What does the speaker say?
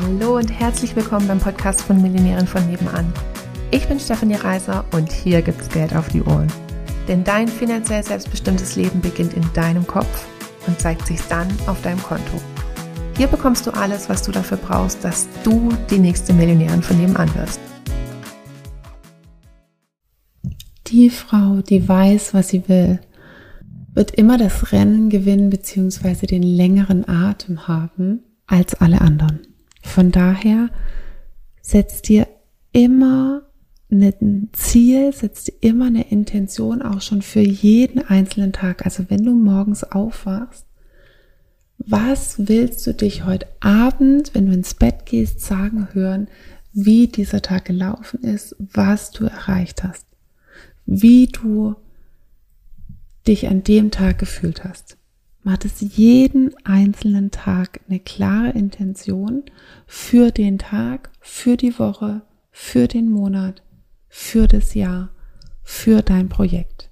Hallo und herzlich willkommen beim Podcast von Millionären von nebenan. Ich bin Stefanie Reiser und hier gibt's Geld auf die Ohren. Denn dein finanziell selbstbestimmtes Leben beginnt in deinem Kopf und zeigt sich dann auf deinem Konto. Hier bekommst du alles, was du dafür brauchst, dass du die nächste Millionärin von nebenan wirst. Die Frau, die weiß, was sie will, wird immer das Rennen gewinnen bzw. den längeren Atem haben als alle anderen. Von daher setzt dir immer ein Ziel, setzt dir immer eine Intention auch schon für jeden einzelnen Tag. Also wenn du morgens aufwachst, was willst du dich heute Abend, wenn du ins Bett gehst, sagen hören, wie dieser Tag gelaufen ist, was du erreicht hast, wie du dich an dem Tag gefühlt hast macht es jeden einzelnen Tag eine klare Intention für den Tag, für die Woche, für den Monat, für das Jahr, für dein Projekt.